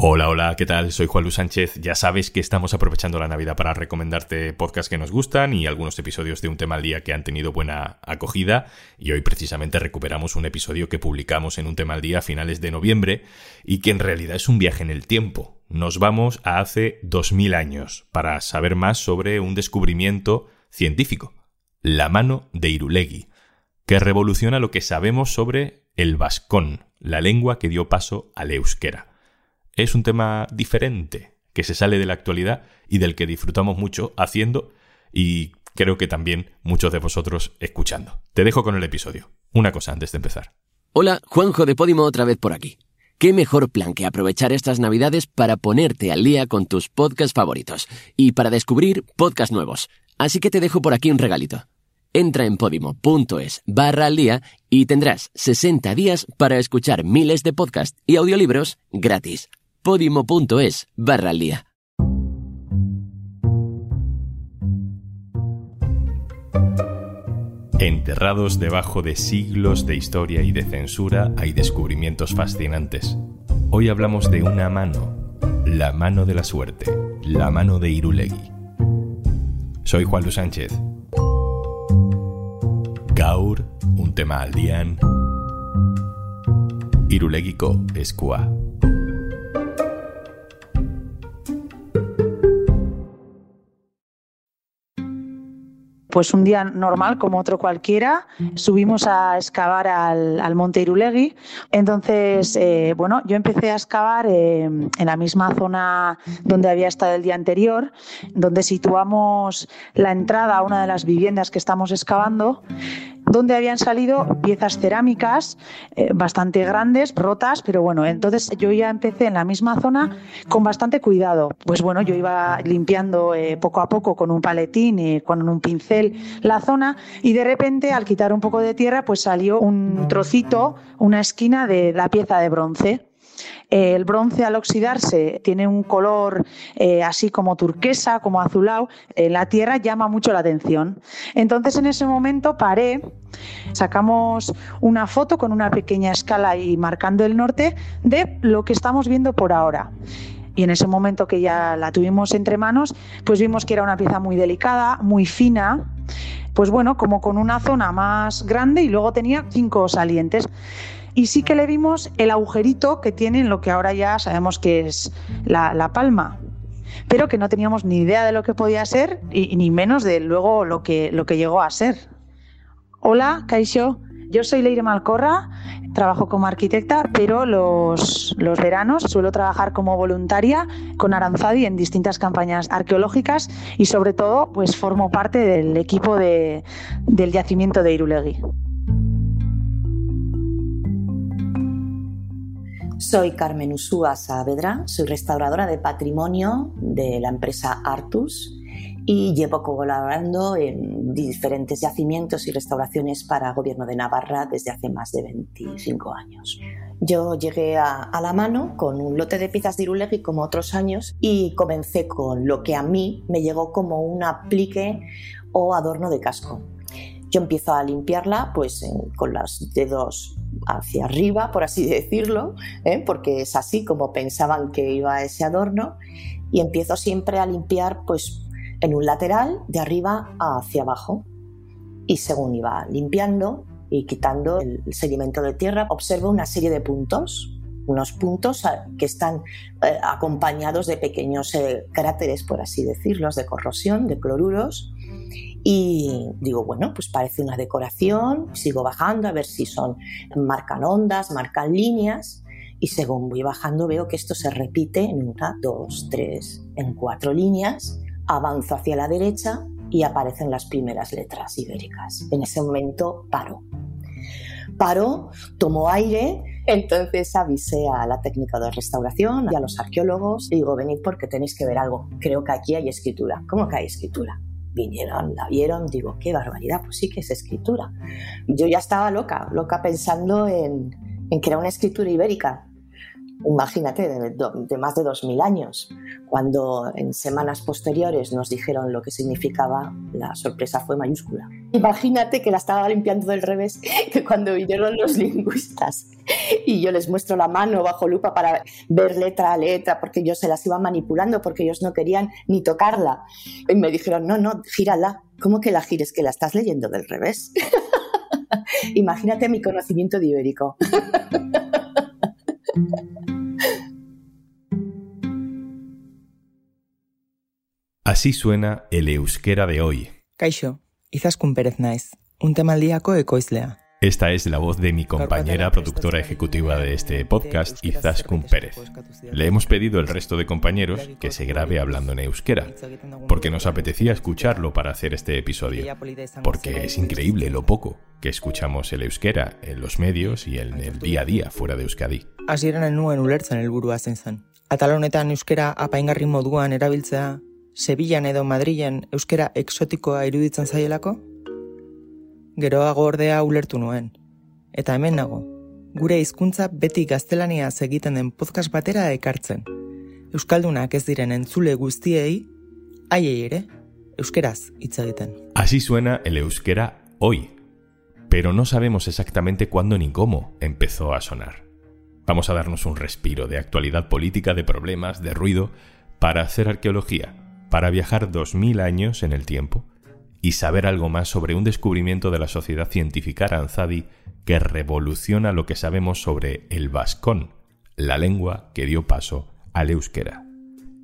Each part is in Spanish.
Hola, hola, ¿qué tal? Soy Juan Luis Sánchez. Ya sabes que estamos aprovechando la Navidad para recomendarte podcasts que nos gustan y algunos episodios de un tema al día que han tenido buena acogida. Y hoy precisamente recuperamos un episodio que publicamos en un tema al día a finales de noviembre y que en realidad es un viaje en el tiempo. Nos vamos a hace 2000 años para saber más sobre un descubrimiento científico, la mano de Irulegui, que revoluciona lo que sabemos sobre el vascón, la lengua que dio paso al euskera es un tema diferente, que se sale de la actualidad y del que disfrutamos mucho haciendo y creo que también muchos de vosotros escuchando. Te dejo con el episodio. Una cosa antes de empezar. Hola, Juanjo de Podimo otra vez por aquí. ¿Qué mejor plan que aprovechar estas navidades para ponerte al día con tus podcasts favoritos y para descubrir podcasts nuevos? Así que te dejo por aquí un regalito. Entra en podimo.es barra al día y tendrás 60 días para escuchar miles de podcasts y audiolibros gratis podimo.es barra al día. Enterrados debajo de siglos de historia y de censura hay descubrimientos fascinantes. Hoy hablamos de una mano, la mano de la suerte, la mano de Irulegui. Soy Juan Luis Sánchez. Gaur, un tema al día. Irulegiko escua. Pues un día normal como otro cualquiera, subimos a excavar al, Monte Irulegui. Entonces, eh, bueno, yo empecé a excavar eh, en la misma zona donde había estado el día anterior, donde situamos la entrada a una de las viviendas que estamos excavando donde habían salido piezas cerámicas eh, bastante grandes, rotas, pero bueno, entonces yo ya empecé en la misma zona con bastante cuidado. Pues bueno, yo iba limpiando eh, poco a poco con un paletín y con un pincel la zona y de repente al quitar un poco de tierra pues salió un trocito, una esquina de la pieza de bronce. Eh, el bronce al oxidarse tiene un color eh, así como turquesa, como azulado. En la tierra llama mucho la atención. Entonces en ese momento paré, sacamos una foto con una pequeña escala y marcando el norte de lo que estamos viendo por ahora y en ese momento que ya la tuvimos entre manos, pues vimos que era una pieza muy delicada, muy fina, pues bueno, como con una zona más grande y luego tenía cinco salientes y sí que le vimos el agujerito que tiene en lo que ahora ya sabemos que es la, palma pero que no teníamos ni idea de lo que podía ser y, ni menos de luego lo que, lo que llegó a ser. Hola, Kaisho. Yo soy Leire Malcorra, trabajo como arquitecta, pero los, los, veranos suelo trabajar como voluntaria con Aranzadi en distintas campañas arqueológicas y sobre todo pues formo parte del equipo de, del yacimiento de Irulegui. Soy Carmen Usúa Saavedra, soy restauradora de patrimonio de la empresa Artus y llevo colaborando en diferentes yacimientos y restauraciones para Gobierno de Navarra desde hace más de 25 años. Yo llegué a, la mano con un lote de piezas de Irulegui como otros años y comencé con lo que a mí me llegó como un aplique o adorno de casco. Yo empiezo a limpiarla pues con los dedos hacia arriba, por así decirlo, ¿eh? porque es así como pensaban que iba ese adorno, y empiezo siempre a limpiar pues en un lateral de arriba hacia abajo. Y según iba limpiando y quitando el sedimento de tierra, observo una serie de puntos, unos puntos que están eh, acompañados de pequeños eh, cráteres, por así decirlo, de corrosión, de cloruros, y digo, bueno, pues parece una decoración, sigo bajando a ver si son, marcan ondas, marcan líneas, y según voy bajando veo que esto se repite en una, dos, tres, en cuatro líneas, avanzo hacia la derecha y aparecen las primeras letras ibéricas. En ese momento paro. Paro, tomo aire, entonces avisé a la técnica de restauración y a los arqueólogos digo, venid porque tenéis que ver algo. Creo que aquí hay escritura. ¿Cómo que hay escritura? Vinieron, la vieron, digo, qué barbaridad, pues sí que es escritura. Yo ya estaba loca, loca pensando en, que era una escritura ibérica. imagínate, de, más de 2.000 años. Cuando en semanas posteriores nos dijeron lo que significaba, la sorpresa fue mayúscula. Imagínate que la estaba limpiando del revés que cuando vinieron los lingüistas y yo les muestro la mano bajo lupa para ver letra a letra porque yo se las iba manipulando porque ellos no querían ni tocarla. Y me dijeron, no, no, gírala. ¿Cómo que la gires? Que la estás leyendo del revés. Imagínate mi conocimiento de ibérico. Así suena el euskera de hoy. Kaixo, Izaskun Pérez naiz, un temaldíaco ekoizlea. Esta es la voz de mi compañera productora ejecutiva de este podcast, Izaskun Pérez. Le hemos pedido al resto de compañeros que se grabe hablando en euskera, porque nos apetecía escucharlo para hacer este episodio, porque es increíble lo poco que escuchamos el euskera en los medios y en el día a día fuera de Euskadi. Hasieran nuen ulertzen helburua zen zen. Atal honetan euskera apaingarri moduan erabiltzea Sevillan edo Madrilen euskera exotikoa iruditzen zaielako? Geroago ordea ulertu nuen. Eta hemen nago, gure hizkuntza beti gaztelania egiten den podcast batera ekartzen. Euskaldunak ez diren entzule guztiei, haiei ere, euskeraz hitz egiten. Así suena el euskera hoy, pero no sabemos exactamente cuándo ni cómo empezó a sonar. Vamos a darnos un respiro de actualidad política, de problemas, de ruido, para hacer arqueología para viajar 2000 años en el tiempo y saber algo más sobre un descubrimiento de la sociedad científica aranzadi que revoluciona lo que sabemos sobre el vascón, la lengua que dio paso al euskera.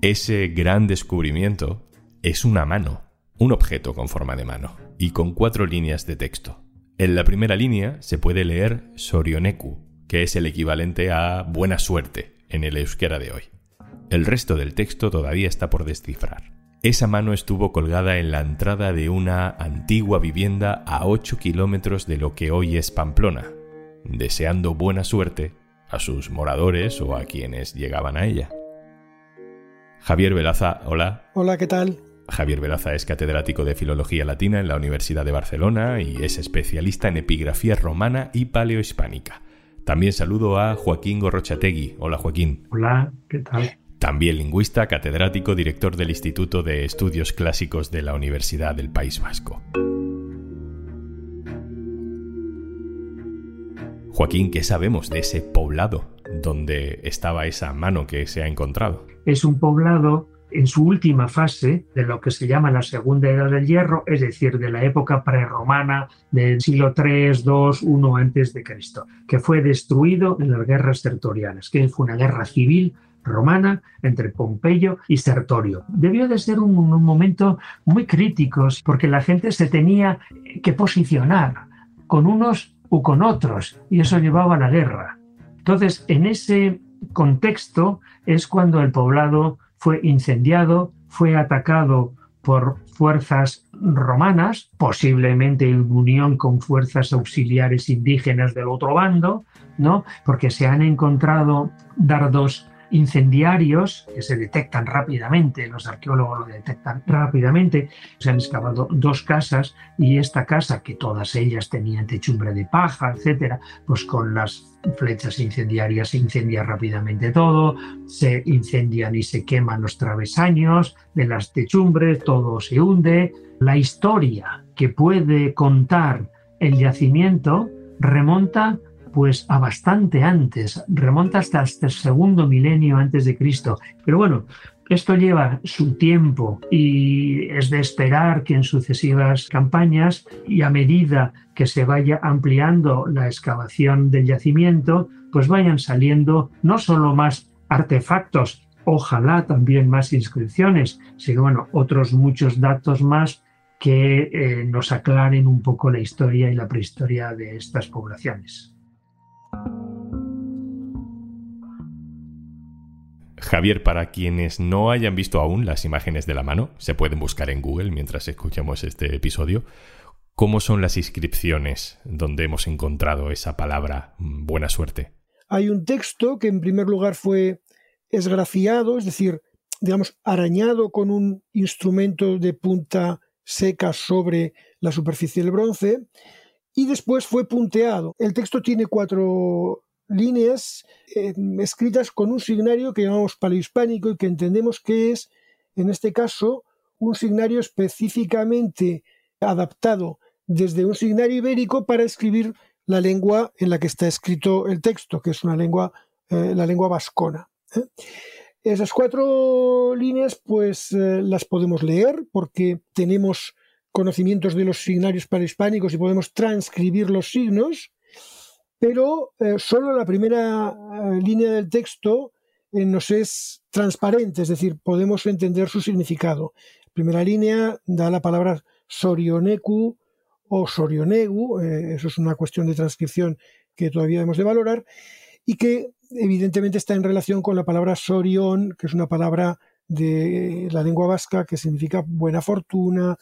Ese gran descubrimiento es una mano, un objeto con forma de mano y con cuatro líneas de texto. En la primera línea se puede leer Sorioneku, que es el equivalente a buena suerte en el euskera de hoy. El resto del texto todavía está por descifrar. Esa mano estuvo colgada en la entrada de una antigua vivienda a 8 kilómetros de lo que hoy es Pamplona, deseando buena suerte a sus moradores o a quienes llegaban a ella. Javier Velaza, hola. Hola, ¿qué tal? Javier Velaza es catedrático de Filología Latina en la Universidad de Barcelona y es especialista en epigrafía romana y paleohispánica. También saludo a Joaquín Gorrochategui. Hola, Joaquín. Hola, ¿qué tal? También lingüista, catedrático, director del Instituto de Estudios Clásicos de la Universidad del País Vasco. Joaquín, ¿qué sabemos de ese poblado donde estaba esa mano que se ha encontrado? Es un poblado en su última fase de lo que se llama la Segunda Edad del Hierro, es decir, de la época prerromana del siglo III, II, I antes de Cristo, que fue destruido en las guerras territoriales, que fue una guerra civil romana entre Pompeyo y Sertorio. Debió de ser un, momento muy crítico porque la gente se tenía que posicionar con unos u con otros y eso llevaba a la guerra. Entonces, en ese contexto es cuando el poblado fue incendiado, fue atacado por fuerzas romanas, posiblemente en unión con fuerzas auxiliares indígenas del otro bando, ¿no? Porque se han encontrado dardos incendiarios que se detectan rápidamente, los arqueólogos lo detectan rápidamente. Se han excavado dos casas y esta casa, que todas ellas tenían techumbre de paja, etcétera, pues con las flechas incendiarias se incendia rápidamente todo, se incendian y se queman los travesaños de las techumbres, todo se hunde. La historia que puede contar el yacimiento remonta pues a bastante antes, remonta hasta, el segundo milenio antes de Cristo. Pero bueno, esto lleva su tiempo y es de esperar que en sucesivas campañas y a medida que se vaya ampliando la excavación del yacimiento, pues vayan saliendo no solo más artefactos, ojalá también más inscripciones, sino bueno, otros muchos datos más que eh, nos aclaren un poco la historia y la prehistoria de estas poblaciones. Javier, para quienes no hayan visto aún las imágenes de la mano, se pueden buscar en Google mientras escuchamos este episodio. ¿Cómo son las inscripciones donde hemos encontrado esa palabra mm, buena suerte? Hay un texto que en primer lugar fue esgrafiado, es decir, digamos, arañado con un instrumento de punta seca sobre la superficie del bronce, y después fue punteado. El texto tiene cuatro líneas eh, escritas con un signario que llamamos paleohispánico y que entendemos que es, en este caso, un signario específicamente adaptado desde un signario ibérico para escribir la lengua en la que está escrito el texto, que es una lengua, eh, la lengua vascona. ¿eh? Esas cuatro líneas, pues las podemos leer porque tenemos conocimientos de los signarios paleohispánicos y podemos transcribir los signos pero eh, solo la primera eh, línea del texto eh, nos es transparente, es decir, podemos entender su significado. Primera línea da la palabra sorioneku o sorionegu, eso es una cuestión de transcripción que todavía debemos de valorar, y que evidentemente está en relación con la palabra sorion, que es una palabra de la lengua vasca que significa buena fortuna,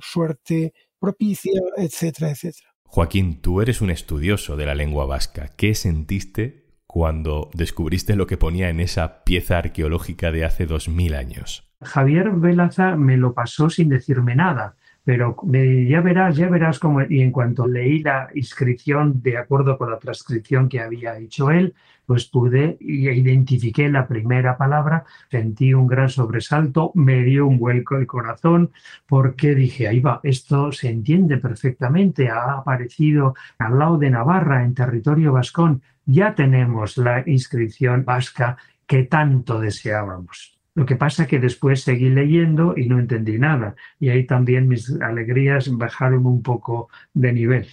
suerte propicia, etcétera, etcétera. Joaquín, tú eres un estudioso de la lengua vasca. ¿Qué sentiste cuando descubriste lo que ponía en esa pieza arqueológica de hace dos mil años? Javier Velaza me lo pasó sin decirme nada. Pero ya verás, ya verás cómo. Y en cuanto leí la inscripción de acuerdo con la transcripción que había hecho él, pues pude y identifiqué la primera palabra, sentí un gran sobresalto, me dio un vuelco el corazón, porque dije, ahí va, esto se entiende perfectamente, ha aparecido al lado de Navarra, en territorio vascón, ya tenemos la inscripción vasca que tanto deseábamos. Lo que pasa es que después seguí leyendo y no entendí nada. Y ahí también mis alegrías bajaron un poco de nivel.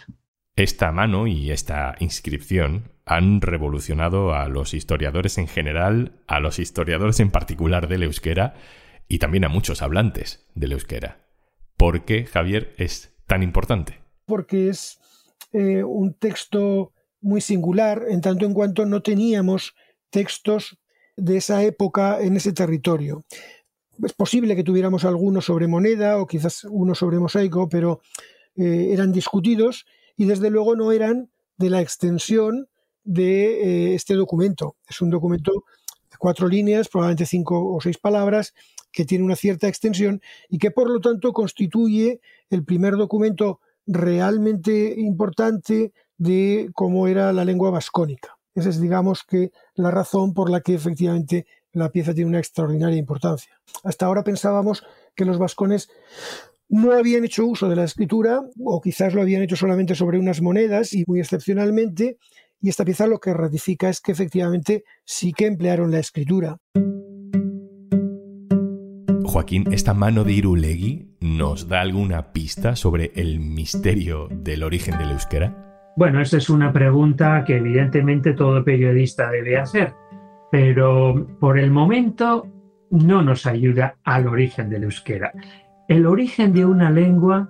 Esta mano y esta inscripción han revolucionado a los historiadores en general, a los historiadores en particular del euskera y también a muchos hablantes del euskera. ¿Por qué, Javier, es tan importante? Porque es eh, un texto muy singular en tanto en cuanto no teníamos textos de esa época en ese territorio. Es posible que tuviéramos alguno sobre moneda o quizás uno sobre mosaico, pero eh, eran discutidos y desde luego no eran de la extensión de eh, este documento. Es un documento de cuatro líneas, probablemente cinco o seis palabras, que tiene una cierta extensión y que por lo tanto constituye el primer documento realmente importante de cómo era la lengua vascónica. Esa es, digamos, que la razón por la que efectivamente la pieza tiene una extraordinaria importancia. Hasta ahora pensábamos que los vascones no habían hecho uso de la escritura, o quizás lo habían hecho solamente sobre unas monedas y muy excepcionalmente, y esta pieza lo que ratifica es que efectivamente sí que emplearon la escritura. Joaquín, ¿esta mano de Irulegui nos da alguna pista sobre el misterio del origen del euskera? Bueno, esa es una pregunta que evidentemente todo periodista debe hacer, pero por el momento no nos ayuda al origen del euskera. El origen de una lengua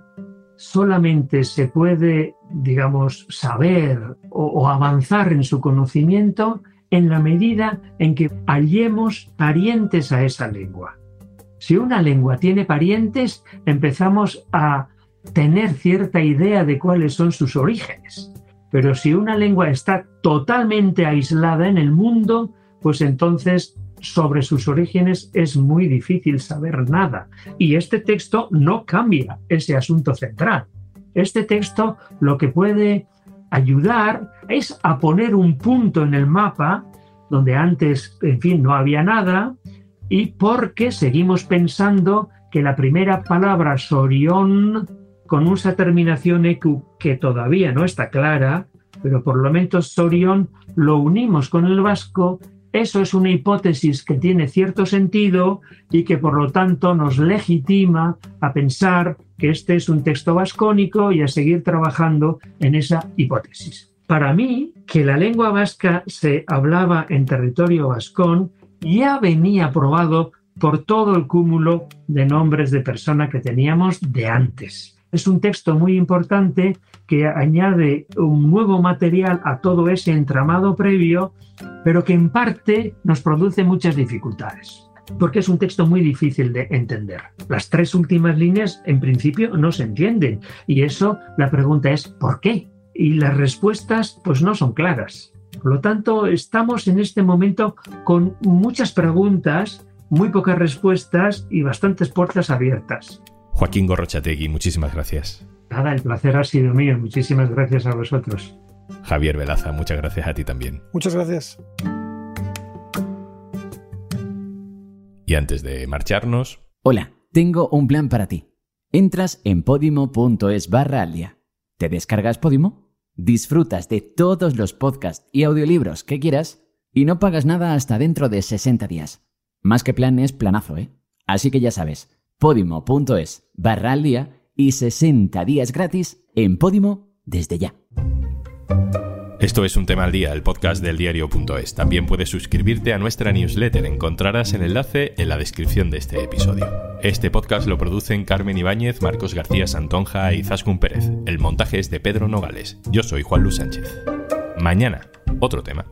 solamente se puede, digamos, saber o, avanzar en su conocimiento en la medida en que hallemos parientes a esa lengua. Si una lengua tiene parientes, empezamos a tener cierta idea de cuáles son sus orígenes. Pero si una lengua está totalmente aislada en el mundo, pues entonces sobre sus orígenes es muy difícil saber nada. Y este texto no cambia ese asunto central. Este texto lo que puede ayudar es a poner un punto en el mapa donde antes, en fin, no había nada, y porque seguimos pensando que la primera palabra sorión con una terminación EQ que todavía no está clara, pero por lo menos Sorión lo unimos con el vasco, eso es una hipótesis que tiene cierto sentido y que por lo tanto nos legitima a pensar que este es un texto vascónico y a seguir trabajando en esa hipótesis. Para mí, que la lengua vasca se hablaba en territorio vascón ya venía probado por todo el cúmulo de nombres de persona que teníamos de antes. Es un texto muy importante que añade un nuevo material a todo ese entramado previo, pero que en parte nos produce muchas dificultades porque es un texto muy difícil de entender. Las tres últimas líneas en principio no se entienden y eso la pregunta es ¿por qué? Y las respuestas pues no son claras. Por lo tanto, estamos en este momento con muchas preguntas, muy pocas respuestas y bastantes puertas abiertas. Joaquín Gorrochategui, muchísimas gracias. Nada, el placer ha sido mío. Muchísimas gracias a vosotros. Javier Velaza, muchas gracias a ti también. Muchas gracias. Y antes de marcharnos... Hola, tengo un plan para ti. Entras en podimo.es barra al día. ¿Te descargas Podimo? Disfrutas de todos los podcasts y audiolibros que quieras y no pagas nada hasta dentro de 60 días. Más que plan es planazo, ¿eh? Así que ya sabes, podimo.es barra al día y 60 días gratis en Podimo desde ya. Esto es un tema al día, el podcast del diario.es. También puedes suscribirte a nuestra newsletter. Encontrarás el enlace en la descripción de este episodio. Este podcast lo producen Carmen Ibáñez, Marcos García Santonja y Zascun Pérez. El montaje es de Pedro Nogales. Yo soy Juan Luis Sánchez. Mañana, otro tema.